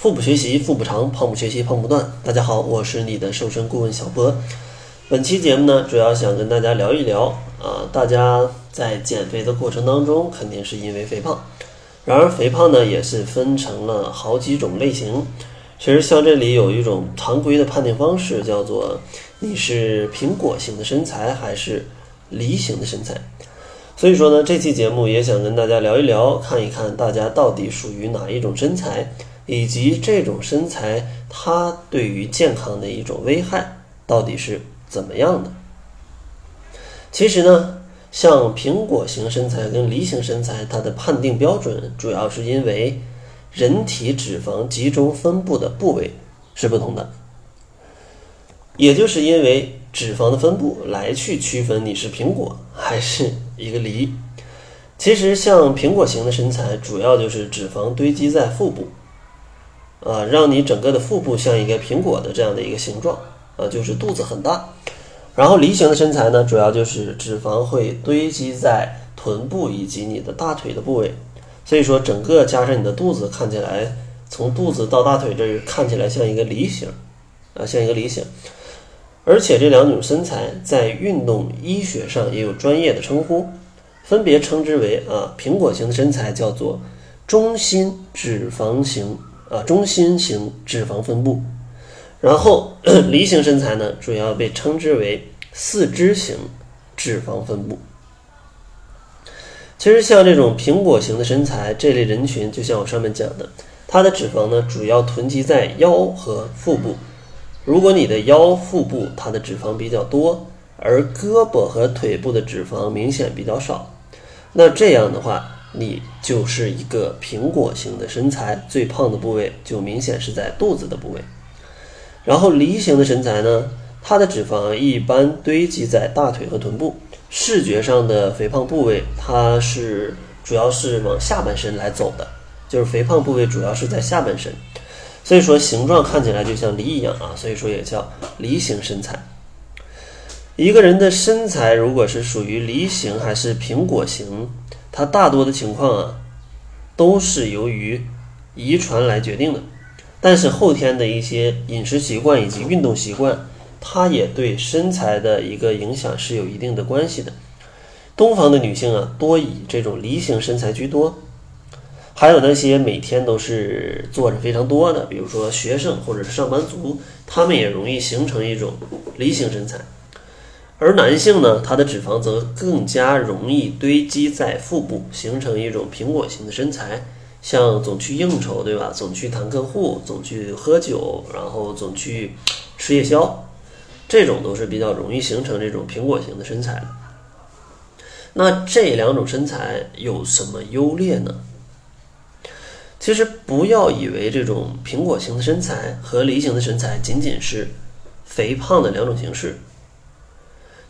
腹部学习腹部长，胖不学习胖不断。大家好，我是你的瘦身顾问小波。本期节目呢，主要想跟大家聊一聊啊，大家在减肥的过程当中，肯定是因为肥胖。然而，肥胖呢，也是分成了好几种类型。其实，像这里有一种常规的判定方式，叫做你是苹果型的身材还是梨形的身材。所以说呢，这期节目也想跟大家聊一聊，看一看大家到底属于哪一种身材。以及这种身材，它对于健康的一种危害到底是怎么样的？其实呢，像苹果型身材跟梨形身材，它的判定标准主要是因为人体脂肪集中分布的部位是不同的，也就是因为脂肪的分布来去区分你是苹果还是一个梨。其实像苹果型的身材，主要就是脂肪堆积在腹部。啊，让你整个的腹部像一个苹果的这样的一个形状，啊，就是肚子很大。然后梨形的身材呢，主要就是脂肪会堆积在臀部以及你的大腿的部位，所以说整个加上你的肚子，看起来从肚子到大腿这儿看起来像一个梨形，啊，像一个梨形。而且这两种身材在运动医学上也有专业的称呼，分别称之为啊，苹果型的身材叫做中心脂肪型。啊，中心型脂肪分布，然后 梨形身材呢，主要被称之为四肢型脂肪分布。其实像这种苹果型的身材，这类人群，就像我上面讲的，它的脂肪呢，主要囤积在腰和腹部。如果你的腰腹部它的脂肪比较多，而胳膊和腿部的脂肪明显比较少，那这样的话。你就是一个苹果型的身材，最胖的部位就明显是在肚子的部位。然后梨形的身材呢，它的脂肪一般堆积在大腿和臀部，视觉上的肥胖部位它是主要是往下半身来走的，就是肥胖部位主要是在下半身，所以说形状看起来就像梨一样啊，所以说也叫梨形身材。一个人的身材如果是属于梨形还是苹果型？它大多的情况啊，都是由于遗传来决定的，但是后天的一些饮食习惯以及运动习惯，它也对身材的一个影响是有一定的关系的。东方的女性啊，多以这种梨形身材居多，还有那些每天都是坐着非常多的，比如说学生或者是上班族，他们也容易形成一种梨形身材。而男性呢，他的脂肪则更加容易堆积在腹部，形成一种苹果型的身材。像总去应酬，对吧？总去谈客户，总去喝酒，然后总去吃夜宵，这种都是比较容易形成这种苹果型的身材。那这两种身材有什么优劣呢？其实不要以为这种苹果型的身材和梨形的身材仅仅是肥胖的两种形式。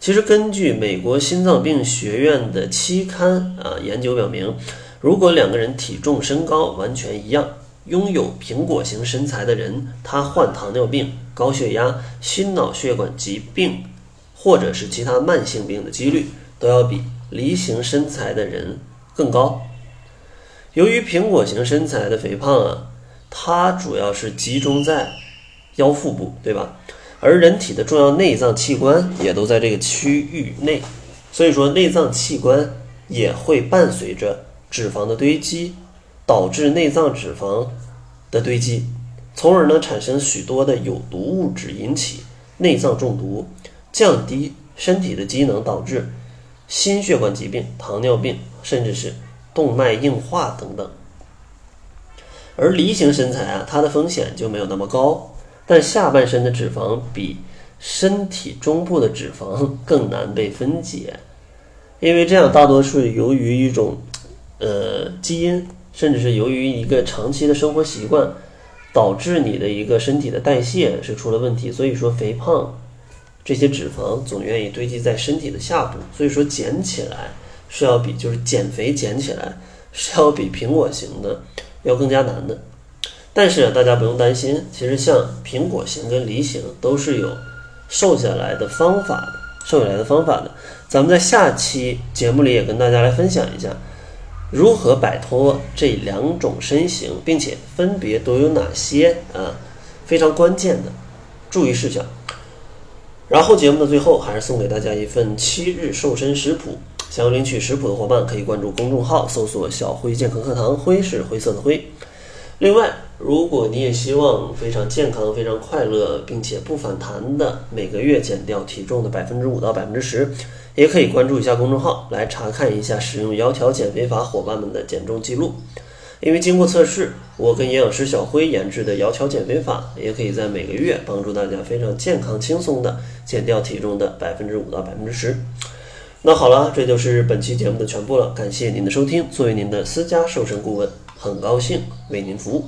其实，根据美国心脏病学院的期刊啊研究表明，如果两个人体重、身高完全一样，拥有苹果型身材的人，他患糖尿病、高血压、心脑血管疾病，或者是其他慢性病的几率，都要比梨形身材的人更高。由于苹果型身材的肥胖啊，它主要是集中在腰腹部，对吧？而人体的重要内脏器官也都在这个区域内，所以说内脏器官也会伴随着脂肪的堆积，导致内脏脂肪的堆积，从而呢产生许多的有毒物质，引起内脏中毒，降低身体的机能，导致心血管疾病、糖尿病，甚至是动脉硬化等等。而梨形身材啊，它的风险就没有那么高。但下半身的脂肪比身体中部的脂肪更难被分解，因为这样大多数由于一种呃基因，甚至是由于一个长期的生活习惯，导致你的一个身体的代谢是出了问题。所以说，肥胖这些脂肪总愿意堆积在身体的下部，所以说减起来是要比就是减肥减起来是要比苹果型的要更加难的。但是大家不用担心，其实像苹果型跟梨型都是有瘦下来的方法的，瘦下来的方法的。咱们在下期节目里也跟大家来分享一下，如何摆脱这两种身形，并且分别都有哪些啊非常关键的注意事项。然后节目的最后，还是送给大家一份七日瘦身食谱。想要领取食谱的伙伴，可以关注公众号，搜索“小辉健康课堂”，辉是灰色的灰。另外，如果你也希望非常健康、非常快乐，并且不反弹的每个月减掉体重的百分之五到百分之十，也可以关注一下公众号，来查看一下使用窈窕减肥法伙伴们的减重记录。因为经过测试，我跟营养师小辉研制的窈窕减肥法，也可以在每个月帮助大家非常健康、轻松的减掉体重的百分之五到百分之十。那好了，这就是本期节目的全部了。感谢您的收听。作为您的私家瘦身顾问，很高兴为您服务。